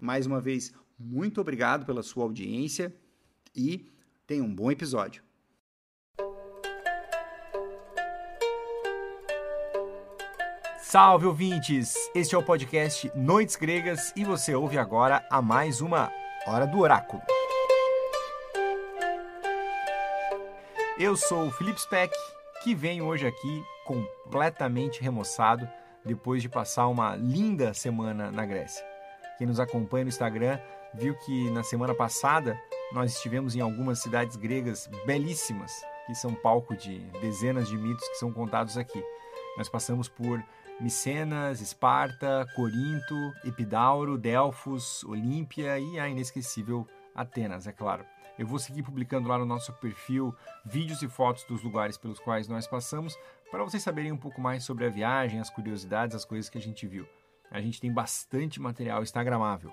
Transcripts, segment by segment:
Mais uma vez, muito obrigado pela sua audiência e tenha um bom episódio. Salve ouvintes! Este é o podcast Noites Gregas e você ouve agora a mais uma Hora do Oráculo. Eu sou o Felipe Speck, que venho hoje aqui completamente remoçado depois de passar uma linda semana na Grécia. Quem nos acompanha no Instagram viu que na semana passada nós estivemos em algumas cidades gregas belíssimas, que são palco de dezenas de mitos que são contados aqui. Nós passamos por Micenas, Esparta, Corinto, Epidauro, Delfos, Olímpia e a inesquecível Atenas, é claro. Eu vou seguir publicando lá no nosso perfil vídeos e fotos dos lugares pelos quais nós passamos, para vocês saberem um pouco mais sobre a viagem, as curiosidades, as coisas que a gente viu. A gente tem bastante material instagramável.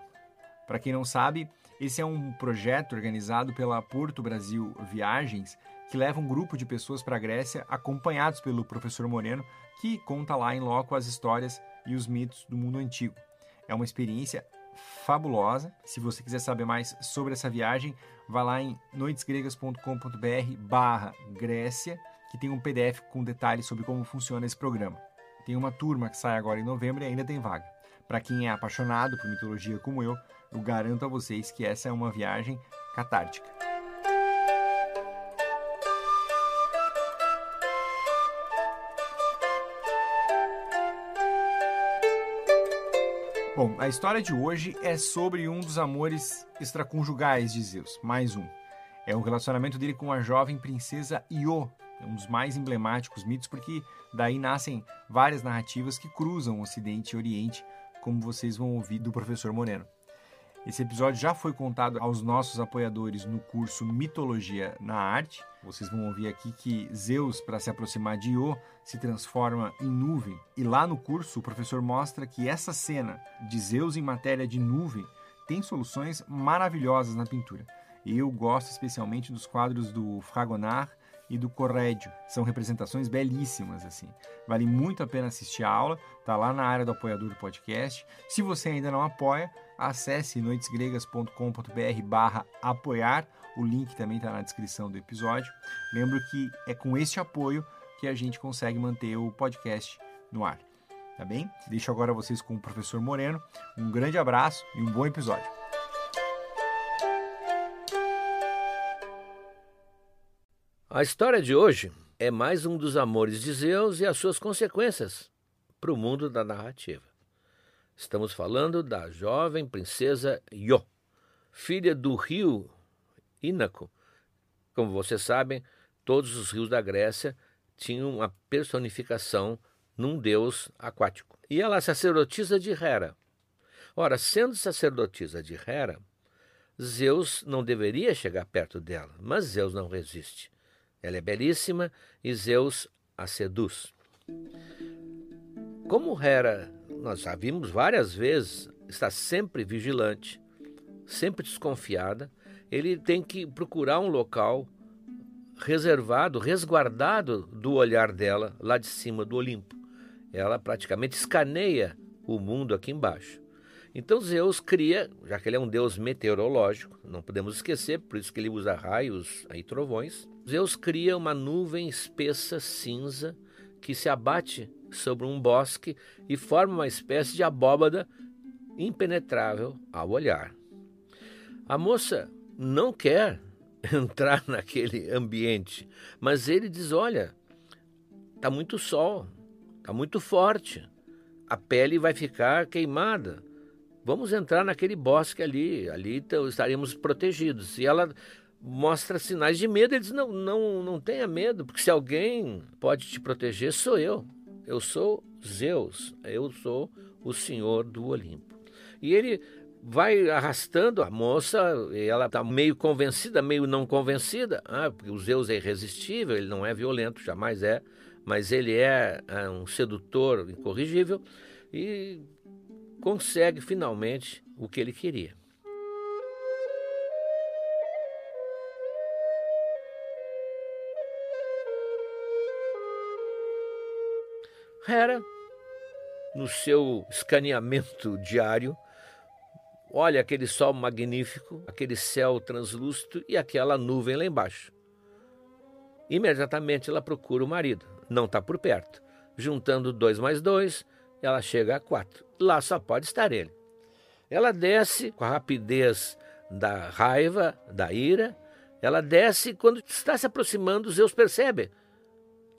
Para quem não sabe, esse é um projeto organizado pela Porto Brasil Viagens, que leva um grupo de pessoas para a Grécia, acompanhados pelo professor Moreno, que conta lá em loco as histórias e os mitos do mundo antigo. É uma experiência fabulosa. Se você quiser saber mais sobre essa viagem, vá lá em noitesgregas.com.br barra Grécia, que tem um PDF com detalhes sobre como funciona esse programa. Tem uma turma que sai agora em novembro e ainda tem vaga. Para quem é apaixonado por mitologia como eu, eu garanto a vocês que essa é uma viagem catártica. Bom, a história de hoje é sobre um dos amores extraconjugais de Zeus, mais um. É o relacionamento dele com a jovem princesa Io, é um dos mais emblemáticos mitos, porque daí nascem várias narrativas que cruzam Ocidente e Oriente, como vocês vão ouvir do professor Moreno. Esse episódio já foi contado aos nossos apoiadores no curso Mitologia na Arte. Vocês vão ouvir aqui que Zeus, para se aproximar de Io, se transforma em nuvem. E lá no curso, o professor mostra que essa cena de Zeus em matéria de nuvem tem soluções maravilhosas na pintura. Eu gosto especialmente dos quadros do Fragonard e do Corrédio. São representações belíssimas, assim. Vale muito a pena assistir a aula, tá lá na área do apoiador do podcast. Se você ainda não apoia, acesse noitesgregas.com.br barra apoiar. O link também está na descrição do episódio. Lembro que é com este apoio que a gente consegue manter o podcast no ar. Tá bem? Deixo agora vocês com o professor Moreno. Um grande abraço e um bom episódio. A história de hoje é mais um dos amores de Zeus e as suas consequências para o mundo da narrativa. Estamos falando da jovem princesa Io, filha do rio Inaco. Como vocês sabem, todos os rios da Grécia tinham uma personificação num deus aquático. E ela é sacerdotisa de Hera. Ora, sendo sacerdotisa de Hera, Zeus não deveria chegar perto dela, mas Zeus não resiste. Ela é belíssima e Zeus a seduz. Como Hera, nós já vimos várias vezes, está sempre vigilante, sempre desconfiada, ele tem que procurar um local reservado, resguardado do olhar dela lá de cima do Olimpo. Ela praticamente escaneia o mundo aqui embaixo. Então Zeus cria, já que ele é um deus meteorológico, não podemos esquecer, por isso que ele usa raios e trovões. Zeus cria uma nuvem espessa cinza que se abate sobre um bosque e forma uma espécie de abóbada impenetrável ao olhar. A moça não quer entrar naquele ambiente, mas ele diz: Olha, está muito sol, está muito forte, a pele vai ficar queimada. Vamos entrar naquele bosque ali, ali então estaremos protegidos. E ela mostra sinais de medo. Ele diz: não, não, não tenha medo, porque se alguém pode te proteger, sou eu. Eu sou Zeus, eu sou o Senhor do Olimpo. E ele vai arrastando a moça, ela está meio convencida, meio não convencida, ah, porque o Zeus é irresistível, ele não é violento, jamais é, mas ele é, é um sedutor incorrigível e consegue finalmente o que ele queria. Hera, no seu escaneamento diário, olha aquele sol magnífico, aquele céu translúcido e aquela nuvem lá embaixo. Imediatamente ela procura o marido, não está por perto. Juntando dois mais dois, ela chega a quatro. Lá só pode estar ele. Ela desce com a rapidez da raiva, da ira. Ela desce quando está se aproximando, Zeus percebe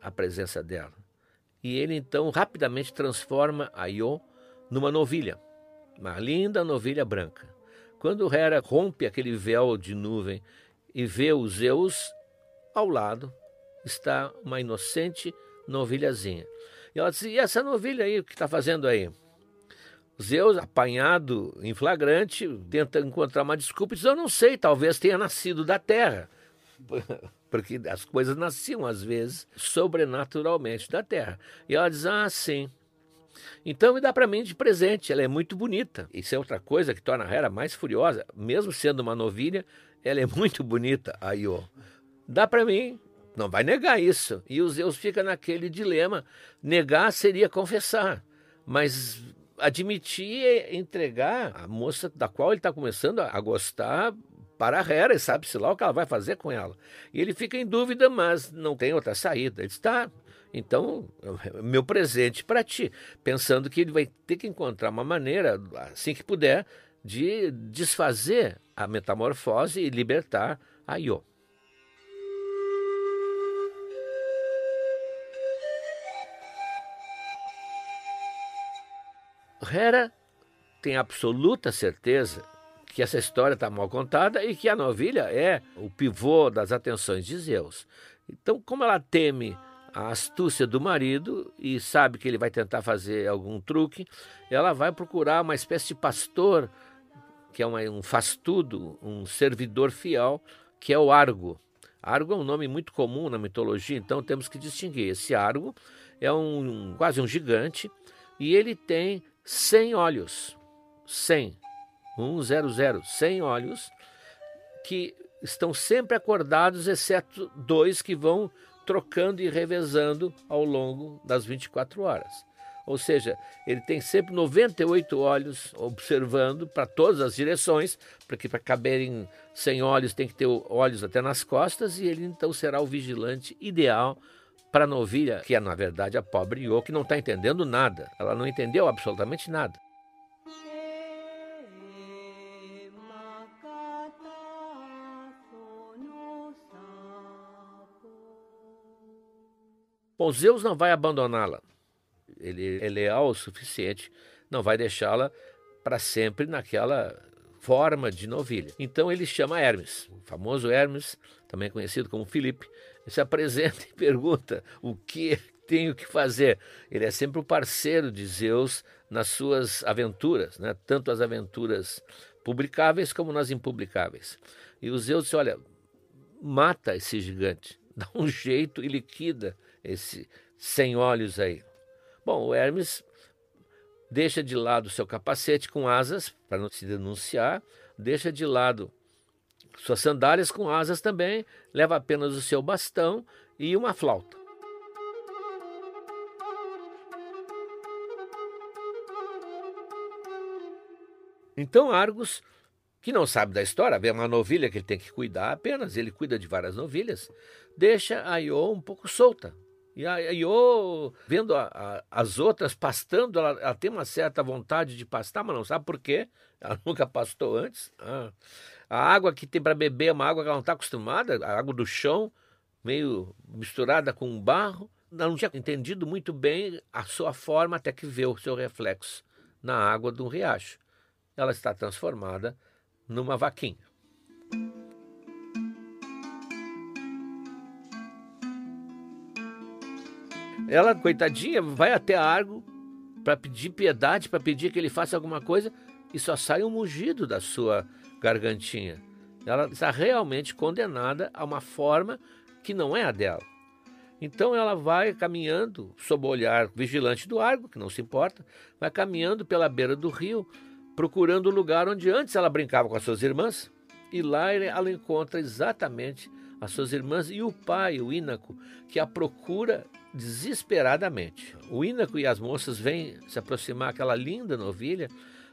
a presença dela. E ele então rapidamente transforma a Io numa novilha, uma linda novilha branca. Quando Hera rompe aquele véu de nuvem e vê os Zeus, ao lado está uma inocente novilhazinha. E ela disse: E essa novilha aí, o que está fazendo aí? Zeus, apanhado em flagrante, tenta encontrar uma desculpa e diz: Eu não sei, talvez tenha nascido da terra. Porque as coisas nasciam às vezes sobrenaturalmente da terra. E ela diz: Ah, sim. Então me dá para mim de presente, ela é muito bonita. Isso é outra coisa que torna a Hera mais furiosa, mesmo sendo uma novilha, ela é muito bonita, a Io. Dá para mim, não vai negar isso. E o Zeus fica naquele dilema. Negar seria confessar, mas admitir é entregar a moça da qual ele está começando a gostar para a Hera, e sabe-se lá o que ela vai fazer com ela. E ele fica em dúvida, mas não tem outra saída. Ele está, então, meu presente para ti, pensando que ele vai ter que encontrar uma maneira, assim que puder, de desfazer a metamorfose e libertar a Io. Hera tem absoluta certeza que essa história está mal contada e que a novilha é o pivô das atenções de Zeus. Então, como ela teme a astúcia do marido e sabe que ele vai tentar fazer algum truque, ela vai procurar uma espécie de pastor, que é uma, um faz-tudo, um servidor fiel, que é o Argo. Argo é um nome muito comum na mitologia, então temos que distinguir. Esse Argo é um, quase um gigante e ele tem 100 olhos. 100. 100, 100 olhos que estão sempre acordados, exceto dois que vão trocando e revezando ao longo das 24 horas. Ou seja, ele tem sempre 98 olhos observando para todas as direções, porque para caberem 100 olhos tem que ter olhos até nas costas, e ele então será o vigilante ideal para a novilha, que é na verdade a pobre Io, que não está entendendo nada. Ela não entendeu absolutamente nada. Bom, Zeus não vai abandoná-la. Ele é leal o suficiente, não vai deixá-la para sempre naquela forma de novilha. Então ele chama Hermes, o famoso Hermes, também conhecido como Filipe, se apresenta e pergunta o que tenho que fazer. Ele é sempre o parceiro de Zeus nas suas aventuras, né? tanto as aventuras publicáveis como nas impublicáveis. E o Zeus disse: olha, mata esse gigante, dá um jeito e liquida esse sem olhos aí. Bom, o Hermes deixa de lado seu capacete com asas, para não se denunciar, deixa de lado suas sandálias com asas também, leva apenas o seu bastão e uma flauta. Então Argos, que não sabe da história, vê uma novilha que ele tem que cuidar apenas, ele cuida de várias novilhas, deixa a Iô um pouco solta. E a Iô, vendo a, a, as outras pastando, ela, ela, tem uma certa vontade de pastar, mas não sabe por quê. Ela nunca pastou antes. Ah. A água que tem para beber é uma água que ela não está acostumada, a água do chão, meio misturada com barro. Ela não tinha entendido muito bem a sua forma até que vê o seu reflexo na água de um riacho ela está transformada numa vaquinha. Ela, coitadinha, vai até Argo para pedir piedade, para pedir que ele faça alguma coisa e só sai um mugido da sua gargantinha. Ela está realmente condenada a uma forma que não é a dela. Então ela vai caminhando sob o olhar vigilante do Argo, que não se importa, vai caminhando pela beira do rio, procurando o lugar onde antes ela brincava com as suas irmãs, e lá ela encontra exatamente as suas irmãs e o pai, o Ínaco, que a procura desesperadamente. O Ínaco e as moças vêm se aproximar aquela linda novilha,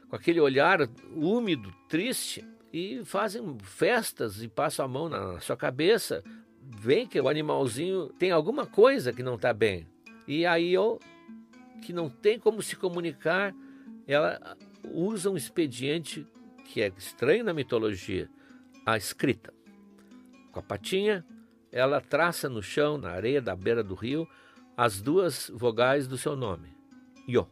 com aquele olhar úmido, triste, e fazem festas e passam a mão na sua cabeça. Vem que o animalzinho tem alguma coisa que não está bem. E aí, eu, que não tem como se comunicar, ela usa um expediente que é estranho na mitologia, a escrita. Com a patinha, ela traça no chão, na areia da beira do rio, as duas vogais do seu nome, Yo.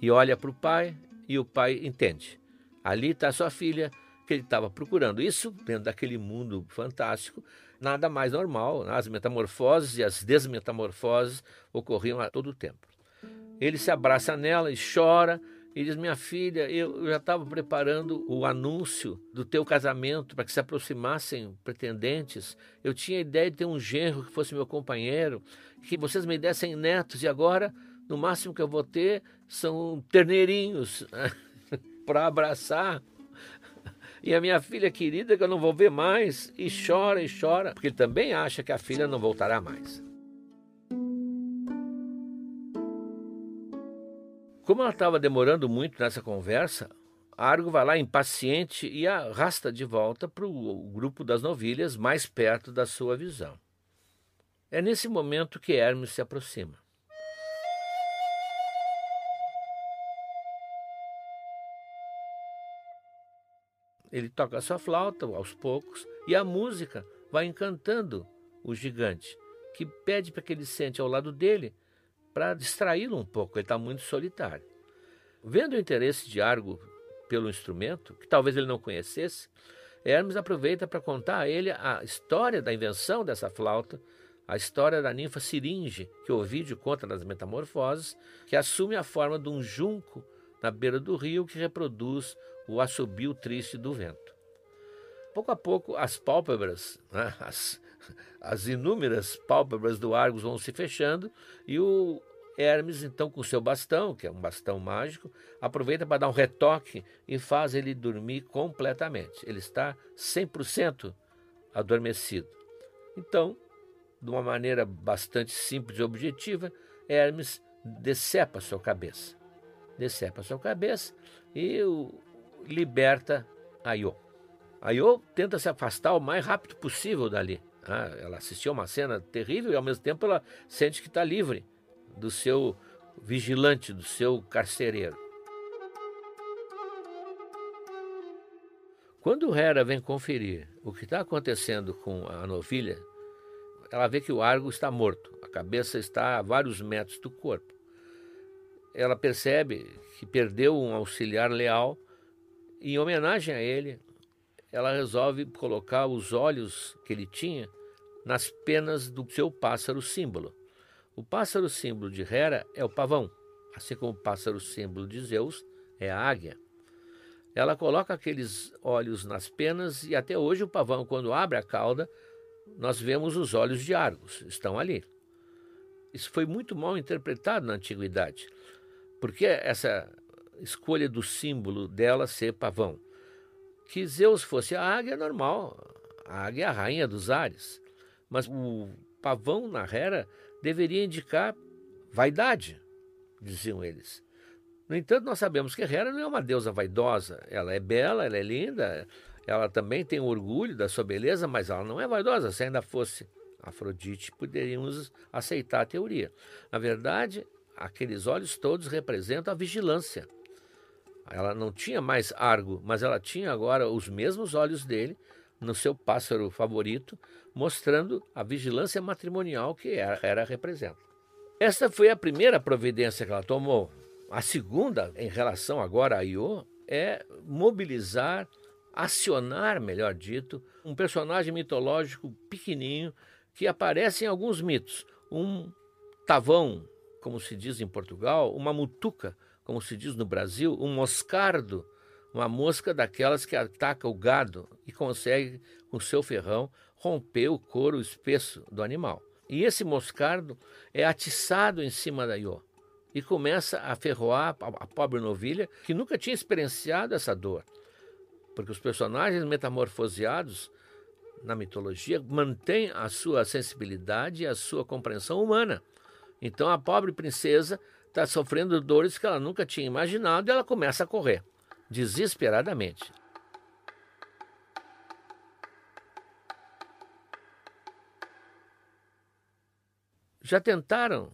E olha para o pai e o pai entende. Ali está sua filha que ele estava procurando. Isso, dentro daquele mundo fantástico, nada mais normal. As metamorfoses e as desmetamorfoses ocorriam a todo tempo. Ele se abraça nela e chora e diz: Minha filha, eu já estava preparando o anúncio do teu casamento para que se aproximassem pretendentes. Eu tinha a ideia de ter um genro que fosse meu companheiro, que vocês me dessem netos, e agora, no máximo que eu vou ter, são terneirinhos para abraçar. E a minha filha querida, que eu não vou ver mais, e chora e chora, porque ele também acha que a filha não voltará mais. Como ela estava demorando muito nessa conversa, Argo vai lá impaciente e arrasta de volta para o grupo das novilhas mais perto da sua visão. É nesse momento que Hermes se aproxima. Ele toca a sua flauta aos poucos e a música vai encantando o gigante, que pede para que ele sente ao lado dele para distraí-lo um pouco, ele está muito solitário. Vendo o interesse de Argo pelo instrumento, que talvez ele não conhecesse, Hermes aproveita para contar a ele a história da invenção dessa flauta, a história da ninfa Siringe, que Ovídio conta nas Metamorfoses, que assume a forma de um junco na beira do rio que reproduz o assobio triste do vento. Pouco a pouco, as pálpebras, né, as, as inúmeras pálpebras do Argos vão se fechando e o Hermes, então, com seu bastão, que é um bastão mágico, aproveita para dar um retoque e faz ele dormir completamente. Ele está 100% adormecido. Então, de uma maneira bastante simples e objetiva, Hermes decepa sua cabeça. Decepa sua cabeça e o liberta Aiô. Aiô tenta se afastar o mais rápido possível dali. Ah, ela assistiu uma cena terrível e ao mesmo tempo ela sente que está livre do seu vigilante, do seu carcereiro. Quando Hera vem conferir o que está acontecendo com a novilha, ela vê que o Argo está morto, a cabeça está a vários metros do corpo. Ela percebe que perdeu um auxiliar leal em homenagem a ele, ela resolve colocar os olhos que ele tinha nas penas do seu pássaro símbolo. O pássaro símbolo de Hera é o pavão, assim como o pássaro símbolo de Zeus é a águia. Ela coloca aqueles olhos nas penas e até hoje o pavão, quando abre a cauda, nós vemos os olhos de Argos, estão ali. Isso foi muito mal interpretado na antiguidade, porque essa escolha do símbolo dela ser pavão. Que Zeus fosse a águia é normal, a águia é a rainha dos ares, mas o pavão na Hera deveria indicar vaidade, diziam eles. No entanto, nós sabemos que Hera não é uma deusa vaidosa. Ela é bela, ela é linda, ela também tem orgulho da sua beleza, mas ela não é vaidosa. Se ainda fosse Afrodite, poderíamos aceitar a teoria. Na verdade, aqueles olhos todos representam a vigilância. Ela não tinha mais Argo, mas ela tinha agora os mesmos olhos dele no seu pássaro favorito, mostrando a vigilância matrimonial que Hera representa. Esta foi a primeira providência que ela tomou. A segunda, em relação agora a Io, é mobilizar, acionar, melhor dito, um personagem mitológico pequenininho que aparece em alguns mitos. Um tavão, como se diz em Portugal, uma mutuca, como se diz no Brasil, um moscardo, uma mosca daquelas que ataca o gado e consegue, com seu ferrão, romper o couro espesso do animal. E esse moscardo é atiçado em cima da Iô e começa a ferroar a pobre novilha que nunca tinha experienciado essa dor. Porque os personagens metamorfoseados na mitologia mantêm a sua sensibilidade e a sua compreensão humana. Então a pobre princesa está sofrendo dores que ela nunca tinha imaginado e ela começa a correr, desesperadamente. Já tentaram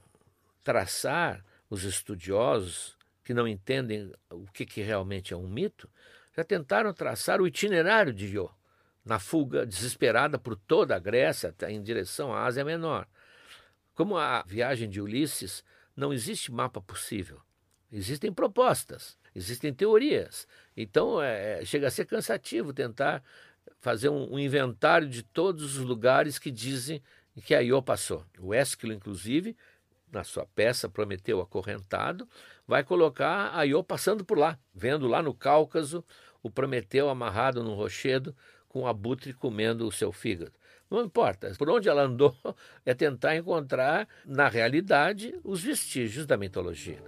traçar os estudiosos que não entendem o que, que realmente é um mito, já tentaram traçar o itinerário de Iô, na fuga desesperada por toda a Grécia em direção à Ásia Menor. Como a viagem de Ulisses, não existe mapa possível. Existem propostas, existem teorias. Então é, é chega a ser cansativo tentar fazer um, um, inventário de todos os lugares que dizem que a Iô passou. O Ésquilo, inclusive, na sua peça Prometeu Acorrentado, vai colocar a Iô passando por lá, vendo lá no Cáucaso o Prometeu amarrado num rochedo com o abutre comendo o seu fígado. Não importa, por onde ela andou é tentar encontrar, na realidade, os vestígios da mitologia.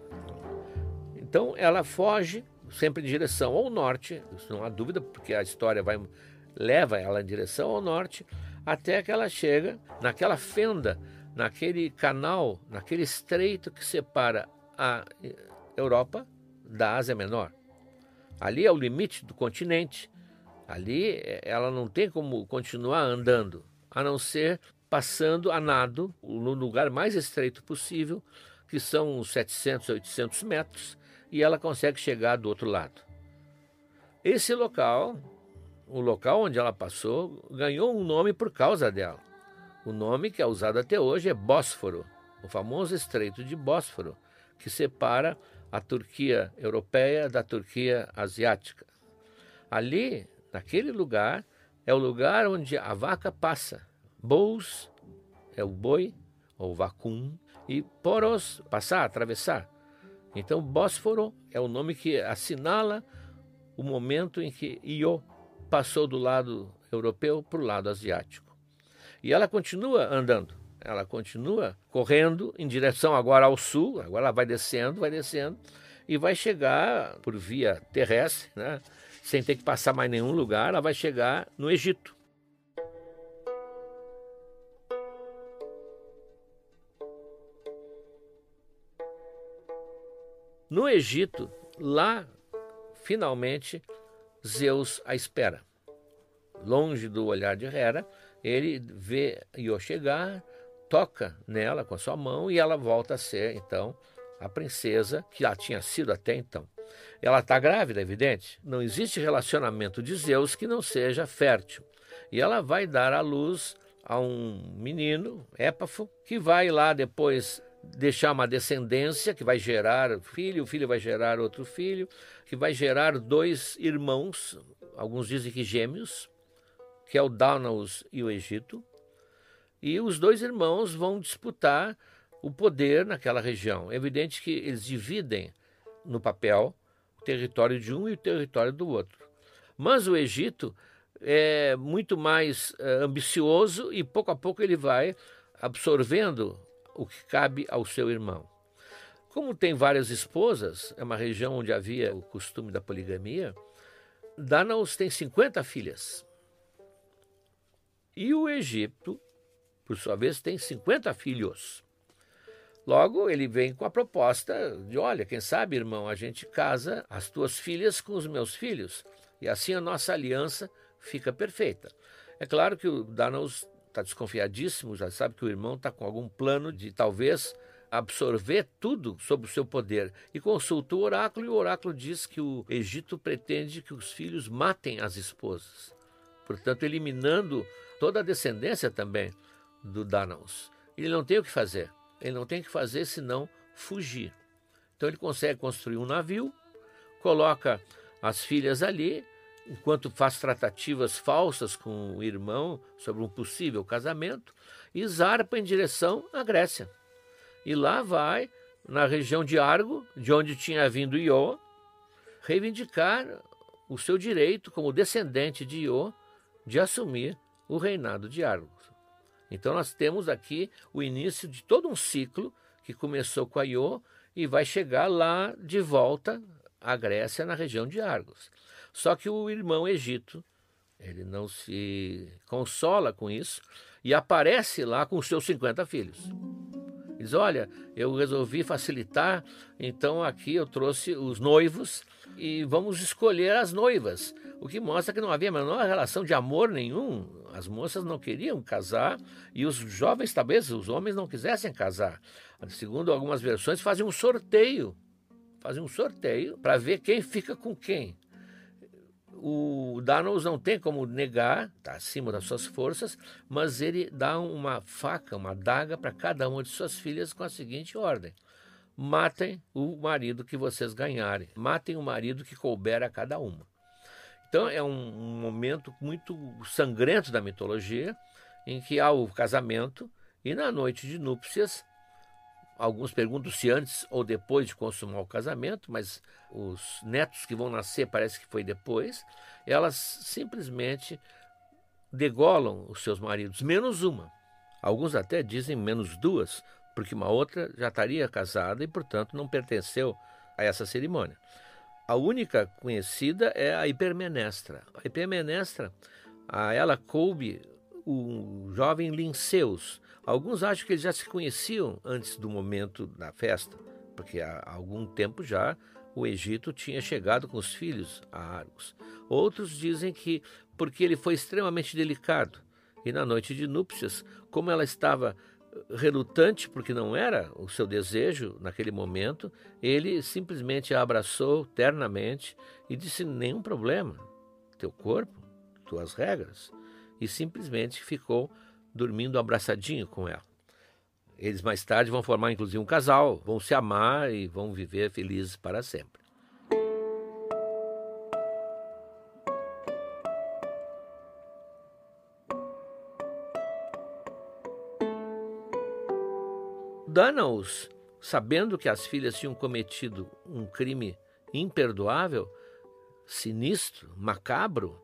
Então ela foge sempre em direção ao norte, isso não há dúvida, porque a história vai leva ela em direção ao norte, até que ela chega naquela fenda naquele canal, naquele estreito que separa a Europa da Ásia Menor. Ali é o limite do continente. Ali eh, ela não tem como continuar andando, a não ser passando a nado no lugar mais estreito possível, que são uns 700, 800 metros, e ela consegue chegar do outro lado. Esse local, o local onde ela passou, ganhou um nome por causa dela. O nome que é usado até hoje é Bósforo, o famoso Estreito de Bósforo, que separa a Turquia europeia da Turquia asiática. Ali, naquele lugar, é o lugar onde a vaca passa. Bous é o boi, ou vacum, e poros, passar, atravessar. Então, Bósforo é o nome que assinala o momento em que Io passou do lado europeu para o lado asiático. E ela continua andando, ela continua correndo em direção agora ao sul, agora ela vai descendo, vai descendo, e vai chegar por via terrestre, né, sem ter que passar mais nenhum lugar, ela vai chegar no Egito. No Egito, lá, finalmente, Zeus a espera. Longe do olhar de Hera, ele vê Io chegar, toca nela com a sua mão e ela volta a ser, então, a princesa que já tinha sido até então. Ela está grávida, é evidente. Não existe relacionamento de Zeus que não seja fértil. E ela vai dar à luz a um menino, Épafo, que vai lá depois deixar uma descendência que vai gerar filho, o filho vai gerar outro filho, que vai gerar dois irmãos, alguns dizem que gêmeos, que é o Danaus e o Egito. E os dois irmãos vão disputar o poder naquela região. É evidente que eles dividem no papel o território de um e o território do outro. Mas o Egito é muito mais é, ambicioso e pouco a pouco ele vai absorvendo o que cabe ao seu irmão. Como tem várias esposas, é uma região onde havia o costume da poligamia, Danaus tem 50 filhas. E o Egito, por sua vez, tem 50 filhos. Logo, ele vem com a proposta de: olha, quem sabe, irmão, a gente casa as tuas filhas com os meus filhos, e assim a nossa aliança fica perfeita. É claro que o Danaus está desconfiadíssimo, já sabe que o irmão está com algum plano de talvez absorver tudo sob o seu poder e consulta o oráculo e o oráculo diz que o Egito pretende que os filhos matem as esposas, portanto eliminando toda a descendência também do Danaus. Ele não tem o que fazer, ele não tem que fazer senão fugir. Então ele consegue construir um navio, coloca as filhas ali enquanto faz tratativas falsas com o irmão sobre um possível casamento, e zarpa em direção à Grécia. E lá vai, na região de Argo, de onde tinha vindo Iô, reivindicar o seu direito como descendente de Iô de assumir o reinado de Argos. Então nós temos aqui o início de todo um ciclo que começou com a Iô e vai chegar lá de volta à Grécia, na região de Argos. Só que o irmão Egito, ele não se consola com isso e aparece lá com os seus 50 filhos. Diz: Olha, eu resolvi facilitar, então aqui eu trouxe os noivos e vamos escolher as noivas. O que mostra que não havia a menor relação de amor nenhum. As moças não queriam casar e os jovens, talvez os homens, não quisessem casar. Segundo algumas versões, fazem um sorteio. Fazem um sorteio para ver quem fica com quem o Danos não tem como negar, está acima das suas forças, mas ele dá uma faca, uma daga para cada uma de suas filhas com a seguinte ordem: matem o marido que vocês ganharem, matem o marido que couber a cada uma. Então é um, momento muito sangrento da mitologia, em que há o casamento e na noite de núpcias Alguns perguntam se antes ou depois de consumar o casamento, mas os netos que vão nascer parece que foi depois. Elas simplesmente degolam os seus maridos, menos uma. Alguns até dizem menos duas, porque uma outra já estaria casada e, portanto, não pertenceu a essa cerimônia. A única conhecida é a Hipermenestra. A Hipermenestra, a ela coube o jovem Linceus, Alguns acham que eles já se conheciam antes do momento da festa, porque há algum tempo já o Egito tinha chegado com os filhos a Argos. Outros dizem que porque ele foi extremamente delicado e na noite de núpcias, como ela estava relutante porque não era o seu desejo naquele momento, ele simplesmente a abraçou ternamente e disse: nenhum problema, teu corpo, tuas regras, e simplesmente ficou dormindo abraçadinho com ela. Eles mais tarde vão formar inclusive um casal, vão se amar e vão viver felizes para sempre. Danaus, sabendo que as filhas tinham cometido um crime imperdoável, sinistro, macabro,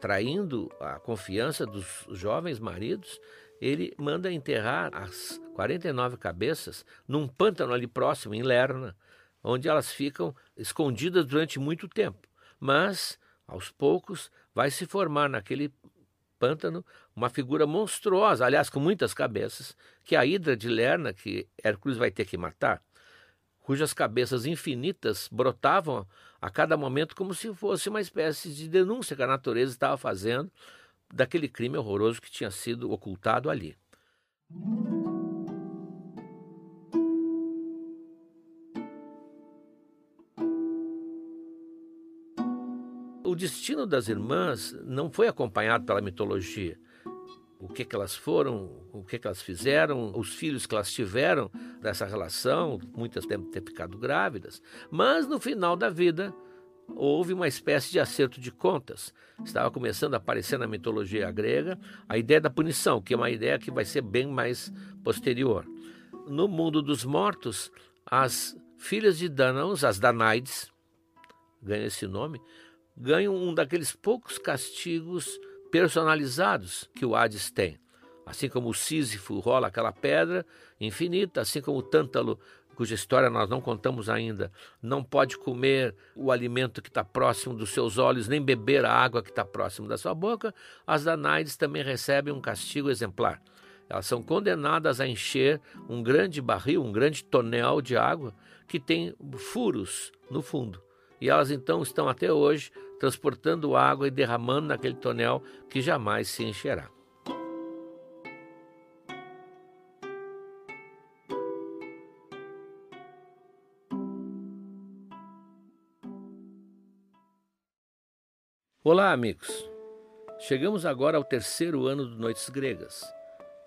traindo a confiança dos jovens maridos, ele manda enterrar as 49 cabeças num pântano ali próximo, em Lerna, onde elas ficam escondidas durante muito tempo. Mas, aos poucos, vai se formar naquele pântano uma figura monstruosa, aliás, com muitas cabeças, que é a Hidra de Lerna, que Hércules vai ter que matar cujas cabeças infinitas brotavam a cada momento como se fosse uma espécie de denúncia que a natureza estava fazendo daquele crime horroroso que tinha sido ocultado ali. Destino das irmãs não foi acompanhado pela mitologia. o que, que elas foram, o que, que elas fizeram, os filhos que elas tiveram dessa relação, muitas devem ter ficado grávidas, mas no final da vida houve uma espécie de acerto de contas. Estava começando a aparecer na mitologia grega a ideia da punição, que é uma ideia que vai ser bem mais posterior. No mundo dos mortos, as filhas de Danaus, as Danaides, ganham esse nome, ganham um daqueles poucos castigos personalizados que o Hades tem. Assim como o Sísifo rola aquela pedra infinita, assim como o Tântalo, cuja história nós não contamos ainda, não pode comer o alimento que está próximo dos seus olhos, nem beber a água que está próximo da sua boca, as Danaides também recebem um castigo exemplar. Elas são condenadas a encher um grande barril, um grande tonel de água que tem furos no fundo. E elas então estão até hoje transportando água e derramando naquele tonel que jamais se encherá. Olá, amigos! Chegamos agora ao terceiro ano do Noites Gregas.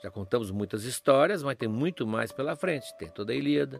Já contamos muitas histórias, mas tem muito mais pela frente. Tem toda a Ilíada,